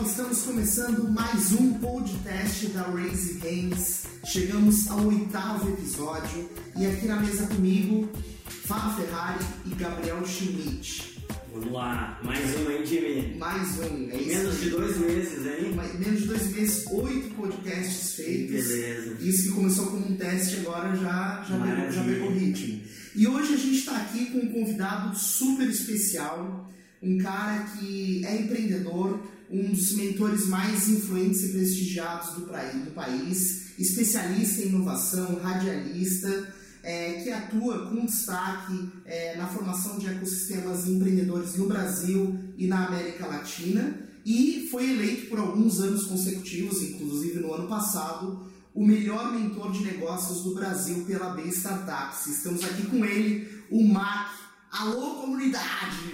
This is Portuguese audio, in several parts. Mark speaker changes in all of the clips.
Speaker 1: pessoal, estamos começando mais um podcast da Raise Games. Chegamos ao oitavo episódio e aqui na mesa comigo, Fábio Ferrari e Gabriel Schmidt.
Speaker 2: Vamos lá, mais um aí, Jimmy.
Speaker 1: Mais um, é isso.
Speaker 2: Menos de dois meses, hein?
Speaker 1: Menos de dois meses, oito podcasts feitos.
Speaker 2: Beleza.
Speaker 1: Isso que começou como um teste agora já, já, pegou, já pegou ritmo. E hoje a gente está aqui com um convidado super especial, um cara que é empreendedor, um dos mentores mais influentes e prestigiados do, do país, especialista em inovação, radialista, é, que atua com destaque é, na formação de ecossistemas empreendedores no Brasil e na América Latina e foi eleito por alguns anos consecutivos, inclusive no ano passado, o melhor mentor de negócios do Brasil pela B Startups. Estamos aqui com ele, o Mac. Alô, comunidade!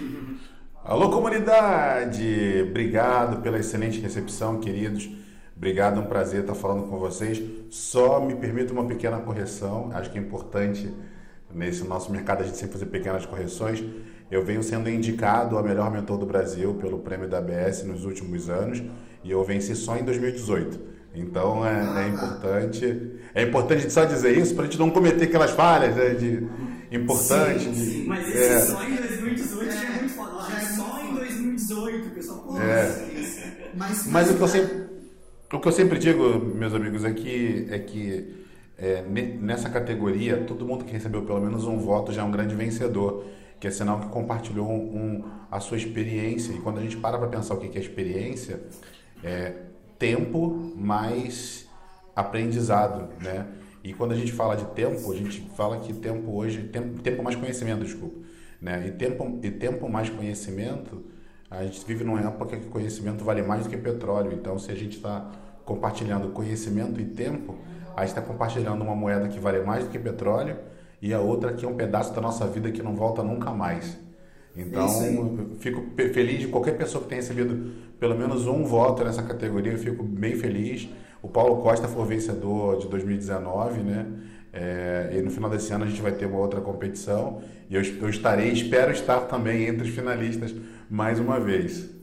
Speaker 3: Alô, comunidade! Obrigado pela excelente recepção, queridos. Obrigado, é um prazer estar falando com vocês. Só me permita uma pequena correção, acho que é importante nesse nosso mercado a gente sempre fazer pequenas correções. Eu venho sendo indicado a melhor mentor do Brasil pelo prêmio da ABS nos últimos anos e eu venci só em 2018. Então é, é importante, é importante a gente só dizer isso para a gente não cometer aquelas falhas né, de importante.
Speaker 1: Sim,
Speaker 3: de-
Speaker 1: sim,
Speaker 2: Mas esse
Speaker 3: é.
Speaker 2: só 2018, pessoal. Pô,
Speaker 3: É.
Speaker 1: Mas,
Speaker 3: Mas o que eu sempre, o que eu sempre digo, meus amigos, é que, é que é, ne- nessa categoria, todo mundo que recebeu pelo menos um voto já é um grande vencedor, que é sinal que compartilhou um, um- a sua experiência. E quando a gente para para pensar o que que é experiência, é tempo mais aprendizado, né? E quando a gente fala de tempo, a gente fala que tempo hoje, tempo, tempo mais conhecimento, desculpa, né? E tempo, e tempo mais conhecimento, a gente vive numa época que conhecimento vale mais do que petróleo. Então, se a gente está compartilhando conhecimento e tempo, a gente está compartilhando uma moeda que vale mais do que petróleo e a outra que é um pedaço da nossa vida que não volta nunca mais. Então, fico feliz de qualquer pessoa que tenha recebido pelo menos um voto nessa categoria, eu fico bem feliz. O Paulo Costa foi vencedor de 2019, né? É, e no final desse ano a gente vai ter uma outra competição e eu, eu estarei, espero estar também entre os finalistas mais uma vez.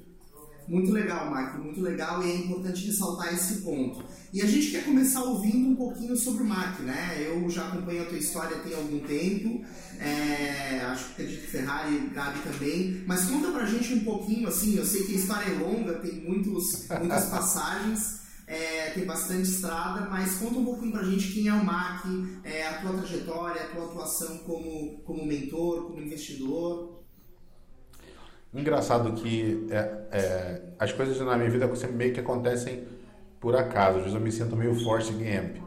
Speaker 1: Muito legal, Marco, muito legal e é importante ressaltar esse ponto. E a gente quer começar ouvindo um pouquinho sobre o Mac, né? Eu já acompanho a tua história tem algum tempo, é, acho que acredito que Ferrari Gabi também, mas conta pra gente um pouquinho, assim, eu sei que a história é longa, tem muitos, muitas passagens, é, tem bastante estrada, mas conta um pouquinho pra gente quem é o Mac, é, a tua trajetória, a tua atuação como, como mentor, como investidor.
Speaker 3: Engraçado que é, é, as coisas na minha vida sempre meio que acontecem por acaso. Às vezes eu me sinto meio Forrest Gump,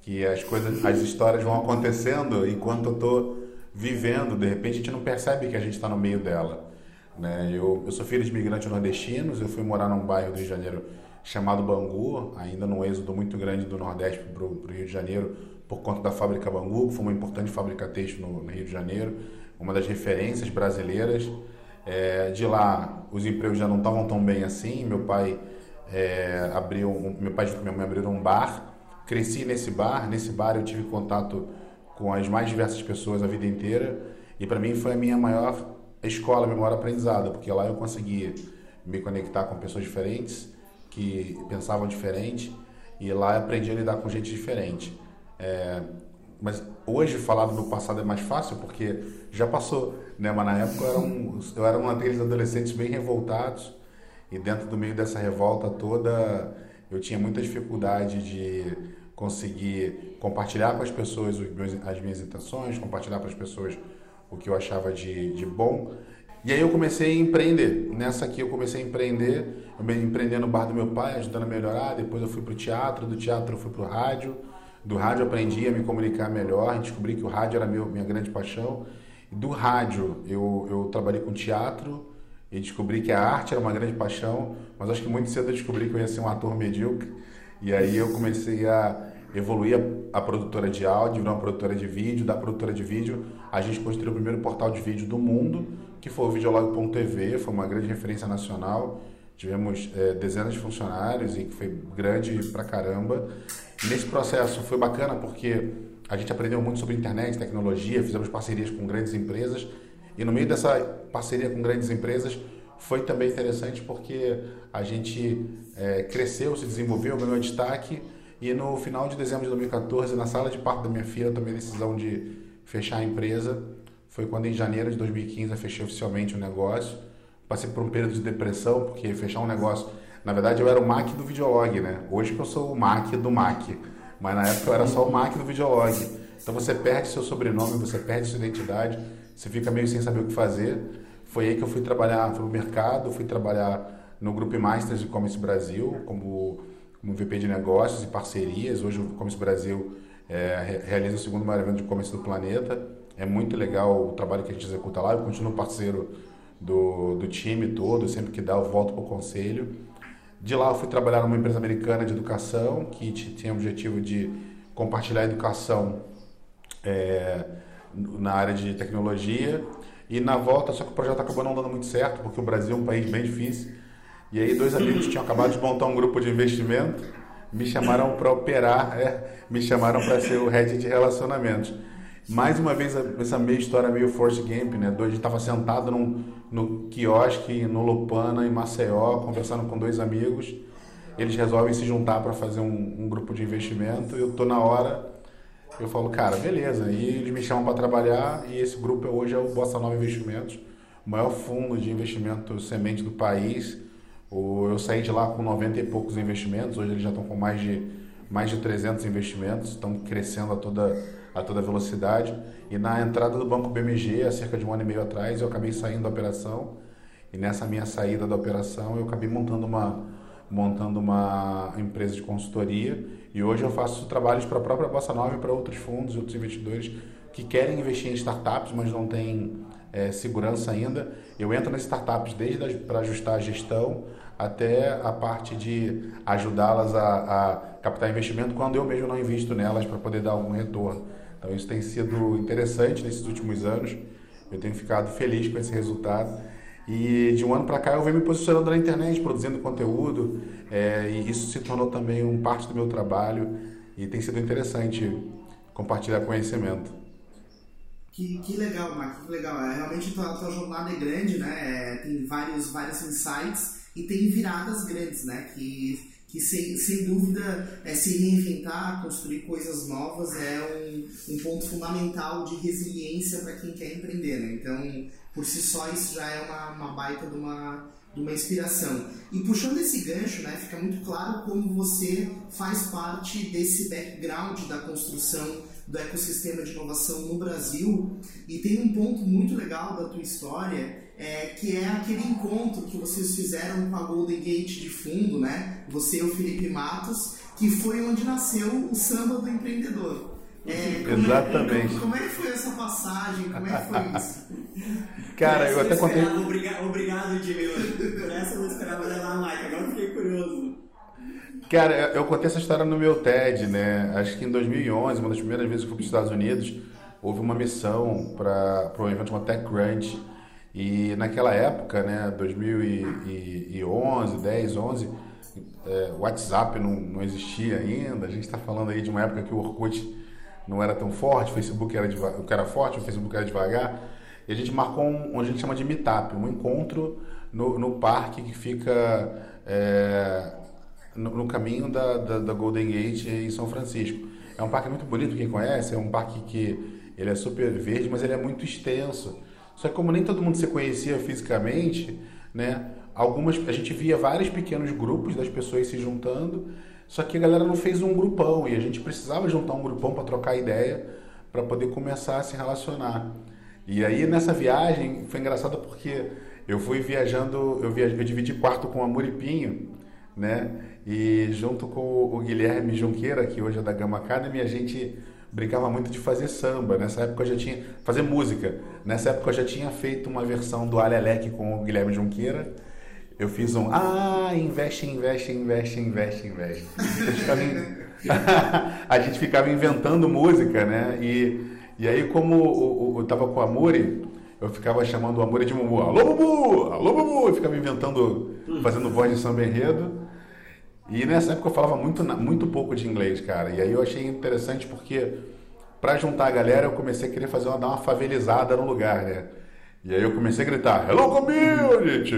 Speaker 3: que as coisas, as histórias vão acontecendo enquanto eu estou vivendo. De repente a gente não percebe que a gente está no meio dela. Né? Eu, eu sou filho de imigrantes nordestinos. Eu fui morar num bairro do Rio de Janeiro chamado Bangu, ainda num êxodo muito grande do Nordeste para o Rio de Janeiro por conta da fábrica Bangu, que foi uma importante fábrica têxtil no, no Rio de Janeiro, uma das referências brasileiras. É, de lá, os empregos já não estavam tão bem assim. Meu pai é, abriu, um- meu pai e minha mãe abriram um bar. Cresci nesse bar. Nesse bar eu tive contato com as mais diversas pessoas a vida inteira. E para mim foi a minha maior escola, meu maior aprendizado, porque lá eu consegui me conectar com pessoas diferentes que pensavam diferente e lá aprendi a lidar com gente diferente. É, mas hoje falar do passado é mais fácil porque já passou, né? Mas na época eu era um, eu era um daqueles adolescentes bem revoltados e dentro do meio dessa revolta toda eu tinha muita dificuldade de conseguir compartilhar com as pessoas meus, as minhas intenções, compartilhar para as pessoas o que eu achava de, de bom. E aí eu comecei a empreender. Nessa aqui eu comecei a empreender, eu empreender no bar do meu pai, ajudando a melhorar. Depois eu fui para o teatro, do teatro eu fui para o rádio. Do rádio aprendi a me comunicar melhor, descobri que o rádio era meu, minha grande paixão. Do rádio eu, eu trabalhei com teatro e descobri que a arte era uma grande paixão, mas acho que muito cedo eu descobri que eu ia ser um ator medíocre. E aí eu comecei a evoluir a, a produtora de áudio, virar uma produtora de vídeo. Da produtora de vídeo, a gente construiu o primeiro portal de vídeo do mundo, que foi o videolog.tv, foi uma grande referência nacional. Tivemos eh, dezenas de funcionários e que foi grande pra caramba. Nesse processo foi bacana porque a gente aprendeu muito sobre internet, tecnologia, fizemos parcerias com grandes empresas e no meio dessa parceria com grandes empresas foi também interessante porque a gente é, cresceu, se desenvolveu, ganhou destaque e no final de dezembro de 2014, na sala de parto da minha filha, eu tomei a decisão de fechar a empresa. Foi quando em janeiro de 2015 eu fechei oficialmente o negócio. Passei por um período de depressão, porque fechar um negócio... Na verdade, eu era o Mac do Videolog, né? Hoje que eu sou o Mac do Mac. Mas na época eu era só o Mac do Videolog. Então você perde seu sobrenome, você perde sua identidade, você fica meio sem saber o que fazer. Foi aí que eu fui trabalhar no mercado, fui trabalhar no Grupo Masters de Commerce Brasil, como como VP de negócios e parcerias. Hoje o e-commerce Brasil é, realiza o segundo maior evento de e-commerce do planeta. É muito legal o trabalho que a gente executa lá. Eu continuo parceiro do, do time todo, sempre que dá eu volto para o conselho. De lá eu fui trabalhar numa empresa americana de educação que tinha o objetivo de compartilhar a educação é, na área de tecnologia. E na volta, só que o projeto acabou não dando muito certo, porque o Brasil é um país bem difícil e aí dois amigos tinham acabado de montar um grupo de investimento, me chamaram para operar, é, me chamaram para ser o head de relacionamentos. Mais uma vez essa meia história meio Force Game, né? A gente estava sentado num, no quiosque no Lopana em Maceió, conversando com dois amigos. Eles resolvem se juntar para fazer um, um, grupo de investimento. Eu tô na hora, eu falo, cara, beleza. E eles me chamam para trabalhar e esse grupo hoje é o Bossa Nova Investimentos, o maior fundo de investimento semente do país eu saí de lá com 90 e poucos investimentos, hoje eles já estão com mais de, mais de 300 investimentos, estão crescendo a toda, a toda velocidade. E na entrada do Banco BMG, há cerca de um ano e meio atrás, eu acabei saindo da operação. E nessa minha saída da operação, eu acabei montando uma, montando uma empresa de consultoria. E hoje eu faço trabalhos para a própria Bossa Nova e para outros fundos, outros investidores que querem investir em startups, mas não têm é, segurança ainda. Eu entro nas startups desde para ajustar a gestão até a parte de ajudá-las a, a, captar investimento quando eu mesmo não invisto nelas para poder dar algum retorno. Então isso tem sido interessante nesses últimos anos. Eu tenho ficado feliz com esse resultado. E de um ano para cá eu venho me posicionando na internet, produzindo conteúdo, é, e isso se tornou também um parte do meu trabalho e tem sido interessante compartilhar conhecimento.
Speaker 1: Que, que legal, Mark, que legal. É, realmente a tua jornada é grande, né? É, tem vários, vários insights e tem viradas grandes, né? Que, que sem, sem dúvida é se reinventar, construir coisas novas é um, um ponto fundamental de resiliência para quem quer empreender, né? Então, por si só, isso já é uma, uma baita de uma, de uma inspiração. E puxando esse gancho, né, fica muito claro como você faz parte desse background da construção do ecossistema de inovação no Brasil. E tem um ponto muito legal da tua história, é, que é aquele encontro que vocês fizeram com a Golden Gate de fundo, né? Você e o Felipe Matos, que foi onde nasceu o samba do empreendedor.
Speaker 3: É, como Exatamente.
Speaker 1: É, como, como, é que foi essa passagem? Como é que foi isso?
Speaker 3: Cara, eu até contei.
Speaker 2: Obrigado, obrigado Jimmy. Por essa eu não esperava levar a like, agora fiquei curioso.
Speaker 3: Cara, eu contei essa história no meu TED, né? Acho que em 2011, uma das primeiras vezes que eu fui para os Estados Unidos, houve uma missão para um evento chamado TechCrunch. E naquela época, né, 2011, 10, 11, é, WhatsApp não, não existia ainda. A gente está falando aí de uma época que o Orkut não era tão forte, o Facebook era, o que era forte, o Facebook era devagar. E a gente marcou um, onde a gente chama de meetup, um encontro no, no parque que fica é, no, no caminho da, da, da, Golden Gate em São Francisco. É um parque muito bonito, quem conhece, é um parque que ele é super verde, mas ele é muito extenso. Só que como nem todo mundo se conhecia fisicamente, né, algumas a gente via vários pequenos grupos das pessoas se juntando, só que a galera não fez um grupão e a gente precisava juntar um grupão para trocar ideia, para poder começar a se relacionar. E aí nessa viagem foi engraçado porque eu fui viajando, eu, viajei, eu dividi quarto com a Muripinho, né? E junto com o Guilherme Junqueira, que hoje é da Gama Academy, a gente brincava muito de fazer samba. Nessa época eu já tinha. fazer música. Nessa época eu já tinha feito uma versão do Alelec com o Guilherme Junqueira. Eu fiz um Ah, investe, investe, investe, investe, investe. a gente ficava inventando música, né? E, e aí, como eu estava com a Muri, eu ficava chamando o Amore de Mumu. Alô, Mumu! Alô, Mumu! Eu ficava inventando, fazendo voz de samba enredo. E nessa época eu falava muito, muito pouco de inglês, cara. E aí eu achei interessante porque, para juntar a galera, eu comecei a querer fazer uma, dar uma favelizada no lugar, né? E aí eu comecei a gritar, Hello Community!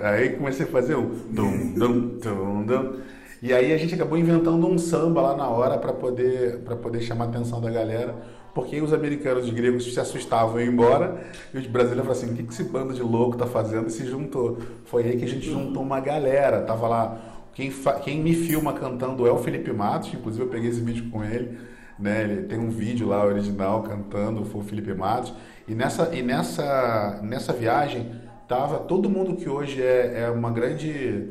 Speaker 3: Aí comecei a fazer o dum, dum, dum, dum. E aí a gente acabou inventando um samba lá na hora para poder, pra poder chamar a atenção da galera, porque os americanos e gregos se assustavam e iam embora, e os brasileiros falaram assim, o que, que esse bando de louco tá fazendo? E se juntou. Foi aí que a gente juntou uma galera, tava lá, quem, quem me filma cantando é o Felipe Matos, inclusive eu peguei esse vídeo com ele, né? Ele tem um vídeo lá original cantando, foi o Felipe Matos. E nessa, e nessa, nessa viagem tava todo mundo que hoje é, é uma grande,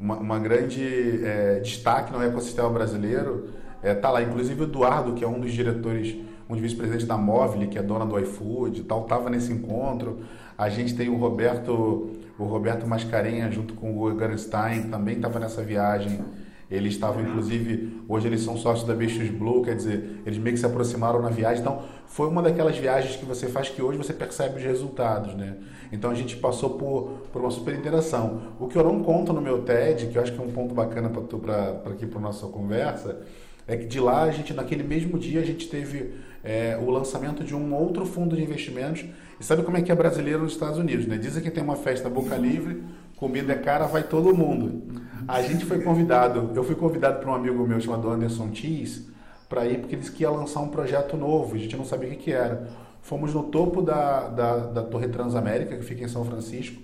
Speaker 3: uma, uma grande é, destaque no ecossistema brasileiro. É, tá lá, inclusive o Eduardo, que é um dos diretores, um dos vice-presidentes da Móvel, que é dona do iFood e tal, tava nesse encontro. A gente tem o Roberto, o Roberto Mascarenha junto com o Gorenstein, também estava nessa viagem. Eles estavam, inclusive, hoje eles são sócios da Bichos Blue, quer dizer, eles meio que se aproximaram na viagem. Então, foi uma daquelas viagens que você faz que hoje você percebe os resultados, né? Então, a gente passou por, por uma super interação. O que eu não conto no meu TED, que eu acho que é um ponto bacana para aqui para nossa conversa, é que de lá, a gente, naquele mesmo dia, a gente teve é, o lançamento de um outro fundo de investimentos. E sabe como é que é brasileiro nos Estados Unidos, né? Dizem que tem uma festa boca livre, comida é cara, vai todo mundo. A gente foi convidado, eu fui convidado por um amigo meu chamado Anderson Cheese para ir porque ele disse que ia lançar um projeto novo, a gente não sabia o que, que era. Fomos no topo da, da, da Torre Transamérica, que fica em São Francisco,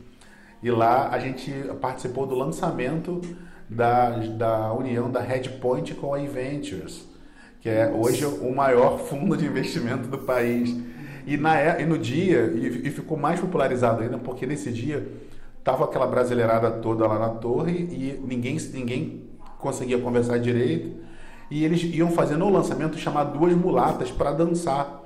Speaker 3: e lá a gente participou do lançamento da, da união da Headpoint com a Inventures, que é hoje o maior fundo de investimento do país. E, na, é, e no dia, e, e ficou mais popularizado ainda, porque nesse dia Tava aquela brasileirada toda lá na torre e ninguém, ninguém conseguia conversar direito. E eles iam fazendo um lançamento chamar duas mulatas para dançar.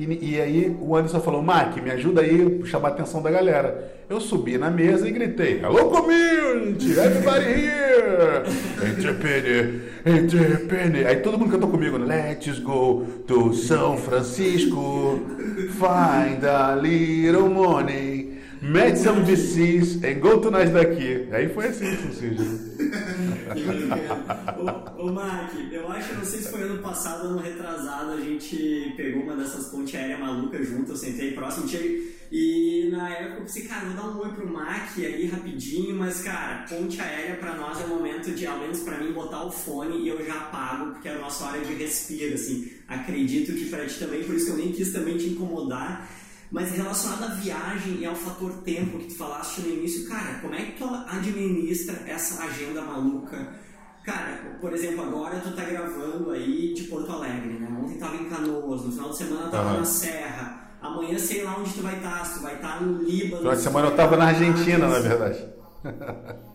Speaker 3: E, e, aí o Anderson falou, Mac, me ajuda aí chamar a atenção da galera. Eu subi na mesa e gritei, Hello community, everybody here! Entrepreneur, entrepreneur. Aí todo mundo cantou comigo, Let's go to São Francisco, find a little money. Mete some VCs and go to nós daqui. Aí foi assim que surgiu.
Speaker 2: ô, ô Mark, eu acho, não sei se foi ano passado, ano retrasado, a gente pegou uma dessas pontes aéreas malucas junto, eu sentei próximo, e na época eu pensei, cara, vou dar um oi pro Mac aí rapidinho, mas cara, ponte aérea pra nós é o momento de, ao menos pra mim, botar o fone e eu já apago, porque é a nossa hora de respiro, assim. Acredito que pra ti também, por isso que eu nem quis também te incomodar. Mas relacionado à viagem e ao fator tempo que tu falaste no início, cara, como é que tu administra essa agenda maluca? Cara, por exemplo, agora tu tá gravando aí de Porto Alegre, né? Ontem tava em Canoas, no final de semana tava uhum. na Serra. Amanhã sei lá onde tu vai estar, tá, se tu vai estar tá no Líbano.
Speaker 3: Final de semana eu tava na Argentina, na verdade.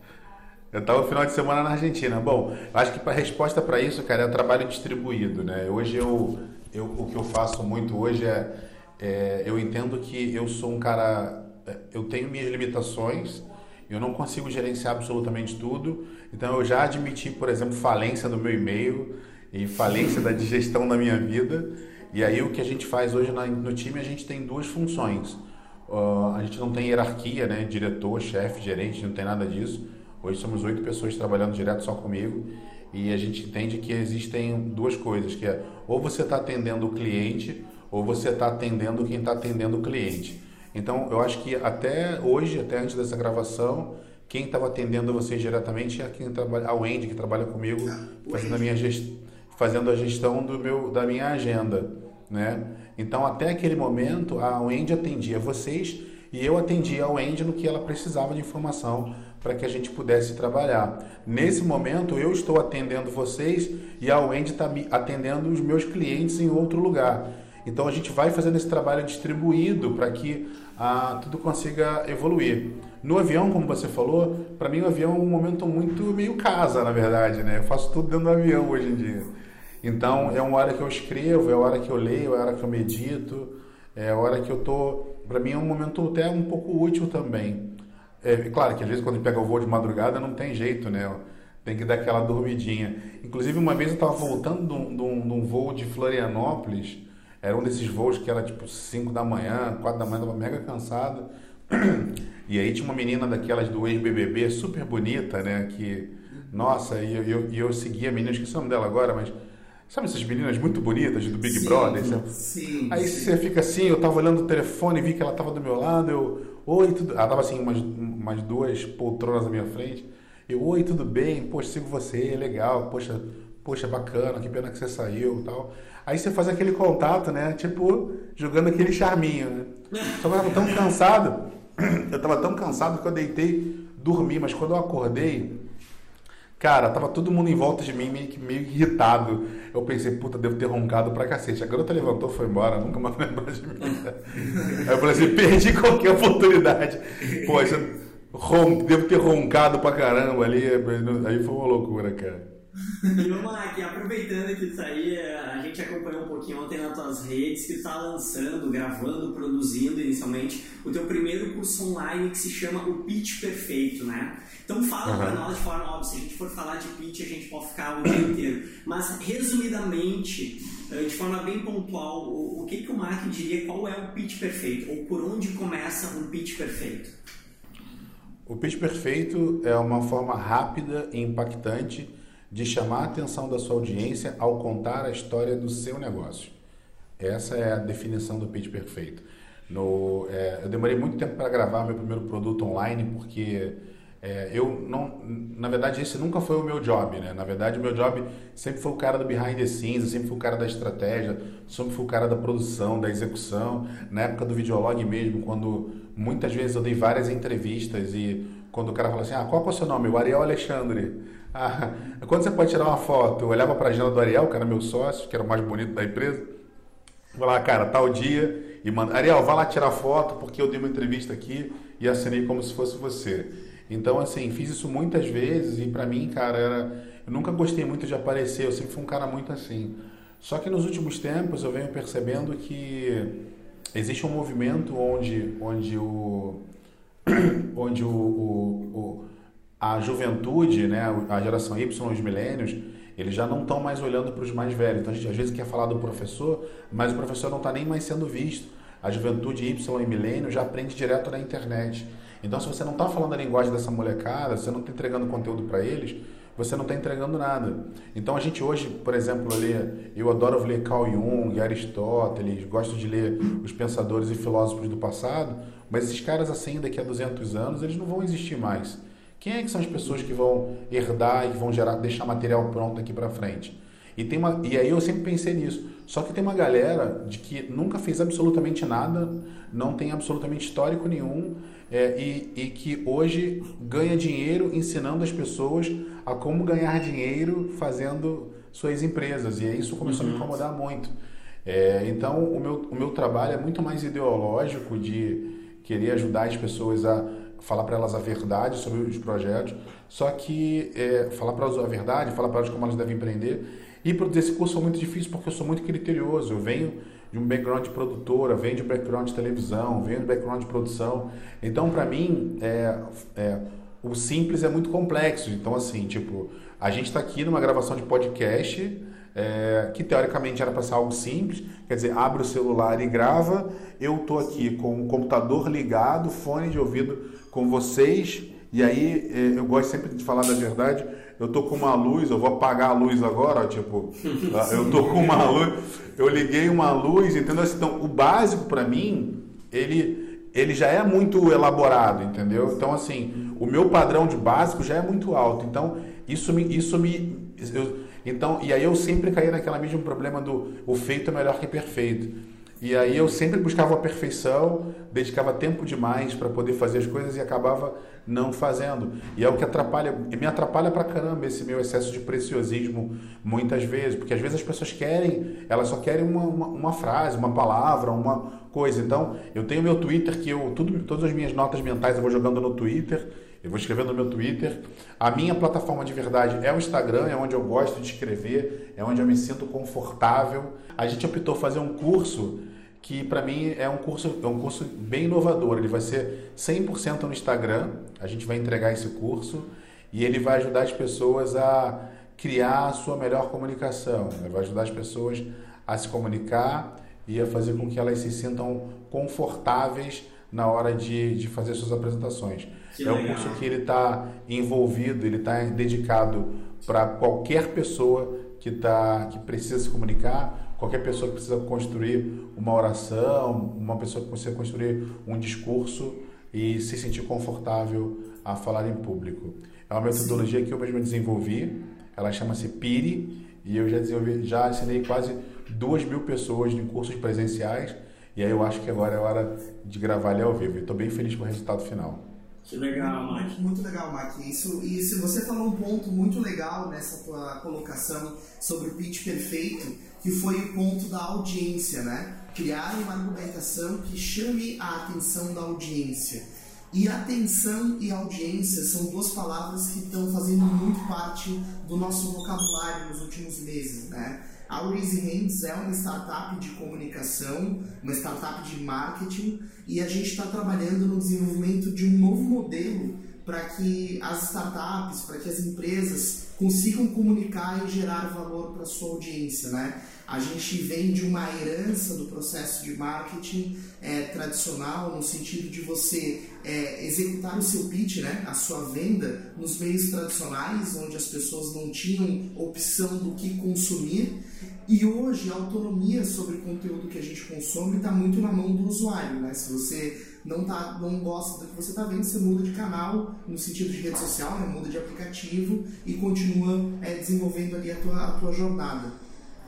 Speaker 3: Eu estava no final de semana na Argentina. Bom, acho que a resposta para isso, cara, é o trabalho distribuído, né? Hoje eu, eu, o que eu faço muito hoje é é, eu entendo que eu sou um cara, é, eu tenho minhas limitações, eu não consigo gerenciar absolutamente tudo, então eu já admiti, por exemplo, falência do meu e-mail e falência da digestão da minha vida. E aí o que a gente faz hoje no time, a gente tem duas funções. Uh, a gente não tem hierarquia, né? Diretor, chefe, gerente, não tem nada disso. Hoje somos oito pessoas trabalhando direto só comigo e a gente entende que existem duas coisas, que é ou você está atendendo o cliente ou você está atendendo quem está atendendo o cliente. Então, eu acho que até hoje, até antes dessa gravação, quem estava atendendo vocês diretamente é quem trabalha, a Wendy, que trabalha comigo, ah, fazendo a, minha gest, fazendo a gestão do meu, da minha agenda. Né? Então, até aquele momento, a Wendy atendia vocês e eu atendia a Wendy no que ela precisava de informação para que a gente pudesse trabalhar. Nesse momento, eu estou atendendo vocês e a Wendy está atendendo os meus clientes em outro lugar. Então a gente vai fazendo esse trabalho distribuído para que ah, tudo consiga evoluir. No avião, como você falou, para mim o avião é um momento muito meio casa, na verdade, né? Eu faço tudo dentro do avião hoje em dia. Então é uma hora que eu escrevo, é a hora que eu leio, é a hora que eu medito, é a hora que eu tô. Para mim é um momento até um pouco útil também. É claro que às vezes quando pega o voo de madrugada não tem jeito, né? Tem que dar aquela dormidinha. Inclusive uma vez eu estava voltando de um, de um voo de Florianópolis era um desses voos que era tipo 5 da manhã, 4 da manhã, tava mega cansado. E aí tinha uma menina daquelas do ex-BBB, super bonita, né? Que, nossa, e eu, eu, eu seguia a menina, esqueci o nome dela agora, mas Sabe essas meninas muito bonitas do Big
Speaker 1: Sim,
Speaker 3: Brother?
Speaker 1: sim,
Speaker 3: Aí
Speaker 1: sim.
Speaker 3: você fica assim, eu tava olhando o telefone, vi que ela tava do meu lado, eu, oi, tudo. Ela tava assim, umas, umas duas poltronas na minha frente. Eu, oi, tudo bem? Poxa, sigo você, legal, poxa, poxa, bacana, que pena que você saiu tal. Aí você faz aquele contato, né? Tipo, jogando aquele charminho, né? Só que eu tava tão cansado, eu tava tão cansado que eu deitei, dormi, mas quando eu acordei, Cara, tava todo mundo em volta de mim meio, que- meio irritado. Eu pensei, puta, devo ter roncado pra cacete. A garota levantou, foi embora, nunca mais lembrou de mim. Aí eu falei assim, perdi qualquer oportunidade. Poxa, ron... devo ter roncado pra caramba ali. Aí foi uma loucura, cara.
Speaker 2: E lá, aqui, aproveitando que isso aí, é, a gente acompanhou um pouquinho ontem nas tuas redes, que tu tá lançando, gravando, produzindo inicialmente o teu primeiro curso online que se chama o Pitch Perfeito, né? Então fala
Speaker 3: Aham.
Speaker 2: pra nós de forma óbvia, se a gente for falar de pitch, a gente pode ficar o dia inteiro. Mas, resumidamente, eh, de forma bem pontual, o, o que, que o Mark diria qual é o pitch perfeito? Ou por onde começa um pitch perfeito?
Speaker 3: O pitch perfeito é uma forma rápida e impactante de chamar a atenção da sua audiência ao contar a história do seu negócio. Essa é a definição do pitch perfeito. No, é, eu demorei muito tempo para gravar meu primeiro produto online porque é, eu não, na verdade esse nunca foi o meu job, né? Na verdade o meu job sempre foi o cara do behind the scenes, sempre fui o cara da estratégia, sempre fui o cara da produção, da execução. Na época do videolog mesmo, quando muitas vezes eu dei várias entrevistas e quando o cara falou assim, ah, qual é o seu nome? O Ariel Alexandre. Ah, quando você pode tirar uma foto? Eu olhava para a agenda do Ariel, que era meu sócio, que era o mais bonito da empresa. Lá, cara, tal dia e manda. Ariel, vai lá tirar foto porque eu dei uma entrevista aqui e assinei como se fosse você. Então, assim, fiz isso muitas vezes e pra mim, cara, era. Eu nunca gostei muito de aparecer, eu sempre fui um cara muito assim. Só que nos últimos tempos eu venho percebendo que existe um movimento onde, onde o. onde o, o, o- a juventude, né, a geração Y, os milênios, eles já não estão mais olhando para os mais velhos. Então a gente às vezes quer falar do professor, mas o professor não está nem mais sendo visto. A juventude Y e milênio já aprende direto na internet. Então se você não está falando a linguagem dessa molecada, você não está entregando conteúdo para eles, você não está entregando nada. Então a gente hoje, por exemplo, lê, eu adoro ler Carl Jung, Aristóteles, gosto de ler os pensadores e filósofos do passado, mas esses caras assim, daqui a 200 anos, eles não vão existir mais. Quem é que são as pessoas que vão herdar e vão gerar, deixar material pronto aqui para frente? E, tem uma, e aí eu sempre pensei nisso. Só que tem uma galera de que nunca fez absolutamente nada, não tem absolutamente histórico nenhum, é, e, e que hoje ganha dinheiro ensinando as pessoas a como ganhar dinheiro fazendo suas empresas. E isso começou a me incomodar muito. É, então o meu, o meu trabalho é muito mais ideológico de querer ajudar as pessoas a falar para elas a verdade sobre os projetos, só que é, falar para elas a verdade, falar para elas como elas devem empreender. E produzir esse curso foi muito difícil porque eu sou muito criterioso. Eu venho de um background de produtora, venho de um background de televisão, venho de um background de produção. Então, para mim, é, é, o simples é muito complexo. Então, assim, tipo, a gente está aqui numa gravação de podcast é, que teoricamente era para ser algo simples, quer dizer, abre o celular e grava. Eu tô aqui com o computador ligado, fone de ouvido com vocês, e aí é, eu gosto sempre de falar da verdade. Eu tô com uma luz, eu vou apagar a luz agora, tipo, eu tô com uma luz, eu liguei uma luz, entendeu? Então, o básico para mim, ele, ele já é muito elaborado, entendeu? Então, assim, o meu padrão de básico já é muito alto. Então, isso me, isso me, eu, então, e aí eu sempre caía naquela mesmo problema do o feito é melhor que perfeito. E aí eu sempre buscava a perfeição, dedicava tempo demais para poder fazer as coisas e acabava não fazendo. E é o que atrapalha, me atrapalha pra caramba esse meu excesso de preciosismo muitas vezes, porque às vezes as pessoas querem, elas só querem uma, uma, uma frase, uma palavra, uma coisa. Então, eu tenho meu Twitter que eu tudo, todas as minhas notas mentais eu vou jogando no Twitter. Eu vou escrevendo no meu Twitter. A minha plataforma de verdade é o Instagram, é onde eu gosto de escrever, é onde eu me sinto confortável. A gente optou fazer um curso que para mim é um curso é um curso bem inovador. Ele vai ser 100% no Instagram. A gente vai entregar esse curso e ele vai ajudar as pessoas a criar a sua melhor comunicação. Ele vai ajudar as pessoas a se comunicar e a fazer com que elas se sintam confortáveis na hora de, de fazer suas apresentações.
Speaker 2: Que
Speaker 3: é um
Speaker 2: legal.
Speaker 3: curso que ele está envolvido, ele está dedicado para qualquer pessoa que, tá, que precisa se comunicar, qualquer pessoa que precisa construir uma oração, uma pessoa que precisa construir um discurso e se sentir confortável a falar em público. É uma metodologia Sim. que eu mesmo desenvolvi, ela chama-se PIRI, e eu já, desenvolvi, já ensinei quase duas mil pessoas em cursos presenciais, e aí eu acho que agora é hora de gravar ali ao vivo. Estou bem feliz com o resultado final.
Speaker 2: Que legal, Mike.
Speaker 1: Muito legal, Mike. Isso, isso, você falou um ponto muito legal nessa tua colocação sobre o pitch perfeito, que foi o ponto da audiência, né? Criar uma argumentação que chame a atenção da audiência. E atenção e audiência são duas palavras que estão fazendo muito parte do nosso vocabulário nos últimos meses, né? A Raise Hands é uma startup de comunicação, uma startup de marketing, e a gente está trabalhando no desenvolvimento de um novo modelo para que as startups, para que as empresas consigam comunicar e gerar valor para sua audiência, né? A gente vem de uma herança do processo de marketing é, tradicional, no sentido de você é, executar o seu pitch, né, a sua venda, nos meios tradicionais, onde as pessoas não tinham opção do que consumir. E hoje a autonomia sobre o conteúdo que a gente consome está muito na mão do usuário. Né? Se você não, tá, não gosta do que você está vendo, você muda de canal, no sentido de rede social, né? muda de aplicativo e continua é, desenvolvendo ali a tua, a tua jornada.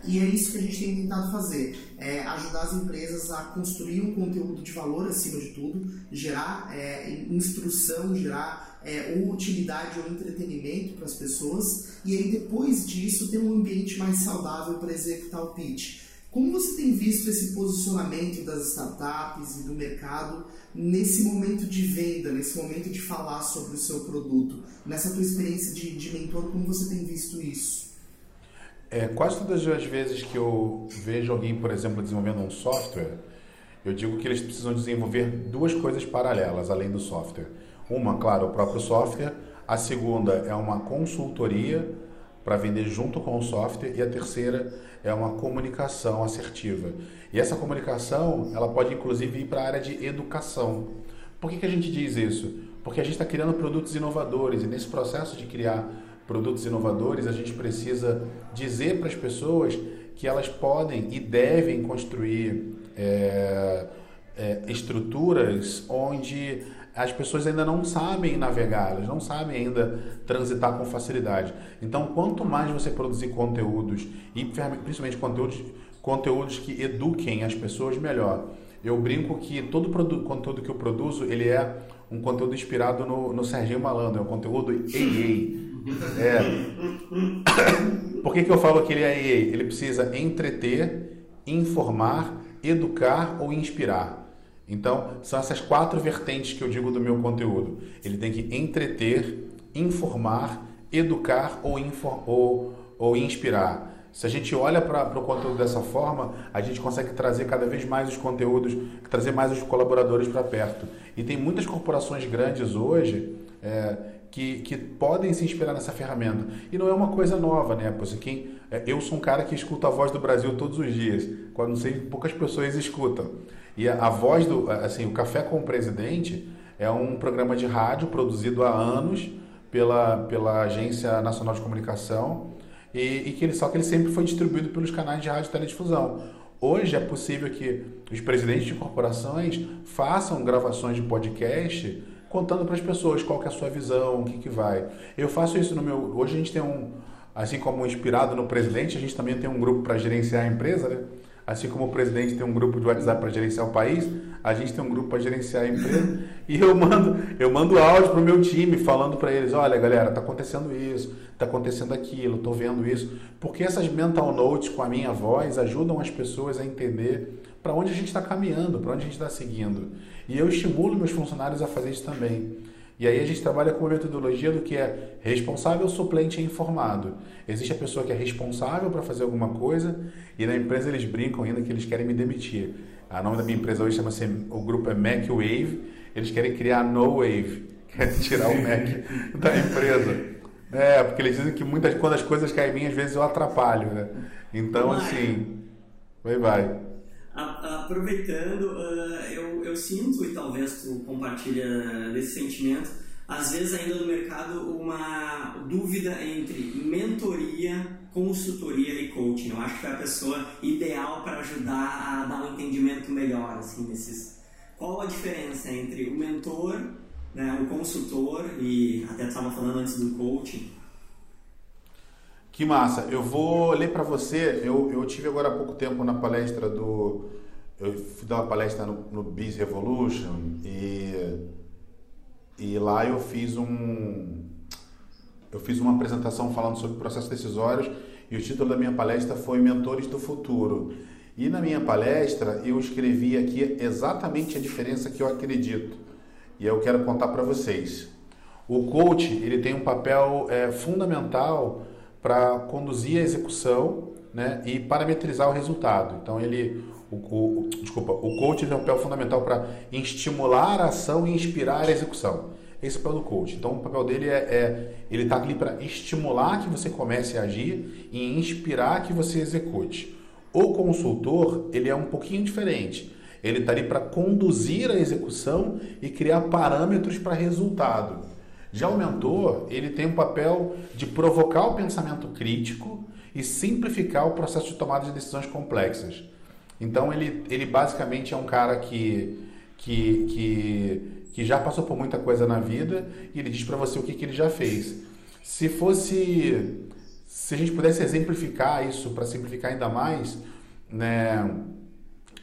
Speaker 1: E é isso que a gente tem tentado fazer, é ajudar as empresas a construir um conteúdo de valor acima de tudo, gerar é, instrução, gerar é, ou utilidade ou entretenimento para as pessoas, e aí depois disso ter um ambiente mais saudável para executar o pitch. Como você tem visto esse posicionamento das startups e do mercado nesse momento de venda, nesse momento de falar sobre o seu produto? Nessa tua experiência de, de mentor, como você tem visto isso?
Speaker 3: É, quase todas as vezes que eu vejo alguém, por exemplo, desenvolvendo um software, eu digo que eles precisam desenvolver duas coisas paralelas além do software. Uma, claro, o próprio software. A segunda é uma consultoria para vender junto com o software e a terceira é uma comunicação assertiva. E essa comunicação, ela pode inclusive ir para a área de educação. Por que, que a gente diz isso? Porque a gente está criando produtos inovadores e nesse processo de criar produtos inovadores, a gente precisa dizer para as pessoas que elas podem e devem construir é, é, estruturas onde as pessoas ainda não sabem navegar, elas não sabem ainda transitar com facilidade. Então, quanto mais você produzir conteúdos, e principalmente conteúdos, conteúdos que eduquem as pessoas, melhor. Eu brinco que todo conteúdo que eu produzo, ele é um conteúdo inspirado no, no Serginho Malandro, é um conteúdo EA. É. Por que, que eu falo que ele é EA? Ele precisa entreter, informar, educar ou inspirar. Então, são essas quatro vertentes que eu digo do meu conteúdo. Ele tem que entreter, informar, educar ou, infor, ou, ou inspirar. Se a gente olha para o conteúdo dessa forma, a gente consegue trazer cada vez mais os conteúdos, trazer mais os colaboradores para perto. E tem muitas corporações grandes hoje é, que, que podem se inspirar nessa ferramenta. E não é uma coisa nova, né? Pois quem, é, eu sou um cara que escuta a voz do Brasil todos os dias, quando sei, poucas pessoas escutam. E a, a voz do, assim, o Café com o Presidente é um programa de rádio produzido há anos pela, pela Agência Nacional de Comunicação e, e que ele, só que ele sempre foi distribuído pelos canais de rádio e teledifusão. Hoje é possível que os presidentes de corporações façam gravações de podcast contando para as pessoas qual que é a sua visão, o que, que vai. Eu faço isso no meu. Hoje a gente tem um, assim como inspirado no presidente, a gente também tem um grupo para gerenciar a empresa, né? Assim como o presidente tem um grupo de WhatsApp para gerenciar o país, a gente tem um grupo para gerenciar a empresa. e eu mando, eu mando áudio para o meu time falando para eles: olha, galera, está acontecendo isso, está acontecendo aquilo, estou vendo isso. Porque essas mental notes com a minha voz ajudam as pessoas a entender para onde a gente está caminhando, para onde a gente está seguindo. E eu estimulo meus funcionários a fazer isso também. E aí a gente trabalha com a metodologia do que é responsável, suplente e informado. Existe a pessoa que é responsável para fazer alguma coisa e na empresa eles brincam ainda que eles querem me demitir. A nome da minha empresa hoje chama-se, o grupo é Mac Wave, eles querem criar No Wave, querem tirar o Mac da empresa. É, porque eles dizem que muitas, quando as coisas caem em mim, às vezes eu atrapalho, né? Então, assim, vai, vai
Speaker 2: aproveitando, uh, eu, eu sinto, e talvez tu compartilha desse sentimento, às vezes ainda no mercado uma dúvida entre mentoria consultoria e coaching. Eu acho que é a pessoa ideal para ajudar a dar um entendimento melhor assim nesses. Qual a diferença entre o mentor, né, o consultor e até estava falando antes do coaching?
Speaker 3: Que massa! Eu vou ler para você. Eu, eu tive agora há pouco tempo na palestra do. Eu fui dar uma palestra no, no Biz Revolution e, e lá eu fiz um. Eu fiz uma apresentação falando sobre processos decisórios e o título da minha palestra foi Mentores do Futuro. E na minha palestra eu escrevi aqui exatamente a diferença que eu acredito. E eu quero contar para vocês. O coach ele tem um papel é, fundamental para conduzir a execução né, e parametrizar o resultado. Então ele, o, o, desculpa, o coach tem um papel fundamental para estimular a ação e inspirar a execução. Esse é o papel do coach. Então o papel dele é, é ele está ali para estimular que você comece a agir e inspirar que você execute. O consultor ele é um pouquinho diferente. Ele está ali para conduzir a execução e criar parâmetros para resultado. Já o mentor, ele tem o papel de provocar o pensamento crítico e simplificar o processo de tomada de decisões complexas. Então, ele, ele basicamente é um cara que, que, que, que já passou por muita coisa na vida e ele diz para você o que, que ele já fez. Se fosse. Se a gente pudesse exemplificar isso, para simplificar ainda mais, né,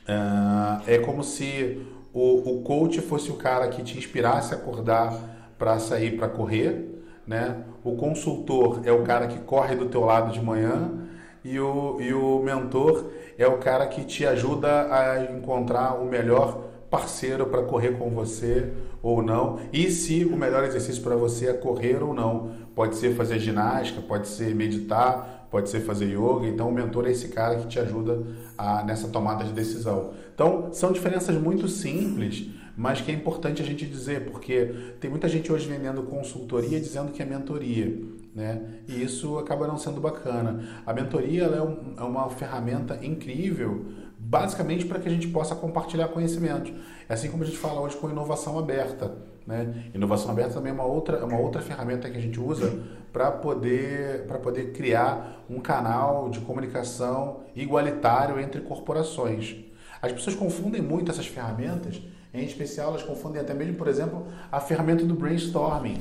Speaker 3: uh, é como se o, o coach fosse o cara que te inspirasse a acordar para sair para correr, né? O consultor é o cara que corre do teu lado de manhã e o, e o mentor é o cara que te ajuda a encontrar o melhor parceiro para correr com você ou não. E se o melhor exercício para você é correr ou não. Pode ser fazer ginástica, pode ser meditar, pode ser fazer yoga. Então, o mentor é esse cara que te ajuda a, nessa tomada de decisão. Então, são diferenças muito simples mas que é importante a gente dizer, porque tem muita gente hoje vendendo consultoria dizendo que é mentoria, né? E isso acaba não sendo bacana. A mentoria é, um, é uma ferramenta incrível, basicamente para que a gente possa compartilhar conhecimento. É assim como a gente fala hoje com inovação aberta. Né? Inovação aberta também é uma outra, é uma outra ferramenta que a gente usa para poder, poder criar um canal de comunicação igualitário entre corporações. As pessoas confundem muito essas ferramentas em especial, elas confundem até mesmo, por exemplo, a ferramenta do brainstorming.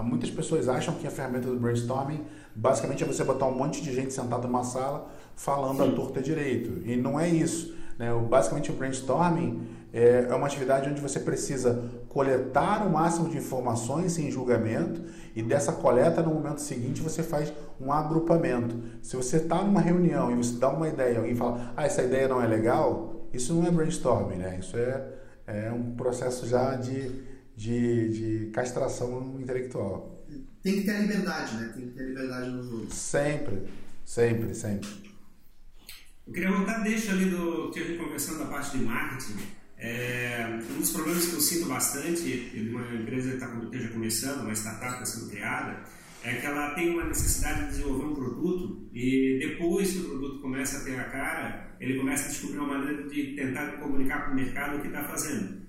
Speaker 3: Muitas pessoas acham que a ferramenta do brainstorming basicamente é você botar um monte de gente sentada numa sala falando Sim. a torta direito. E não é isso. Né? Basicamente, o brainstorming é, é uma atividade onde você precisa coletar o máximo de informações sem julgamento e dessa coleta, no momento seguinte, você faz um agrupamento. Se você está numa reunião e você dá uma ideia e alguém fala, ah, essa ideia não é legal, isso não é brainstorming, né? Isso é é um processo já de, de, de castração intelectual.
Speaker 1: Tem que ter a liberdade, né? Tem que ter a liberdade no jogo.
Speaker 3: Sempre, sempre, sempre.
Speaker 4: Eu queria voltar, deixa ali do que a gente conversando da parte de marketing. É, um dos problemas que eu sinto bastante de uma empresa que está esteja começando, uma startup que está sendo criada, é que ela tem uma necessidade de desenvolver um produto e depois que o produto começa a ter a cara, ele começa a descobrir uma maneira de tentar comunicar para o mercado o que está fazendo.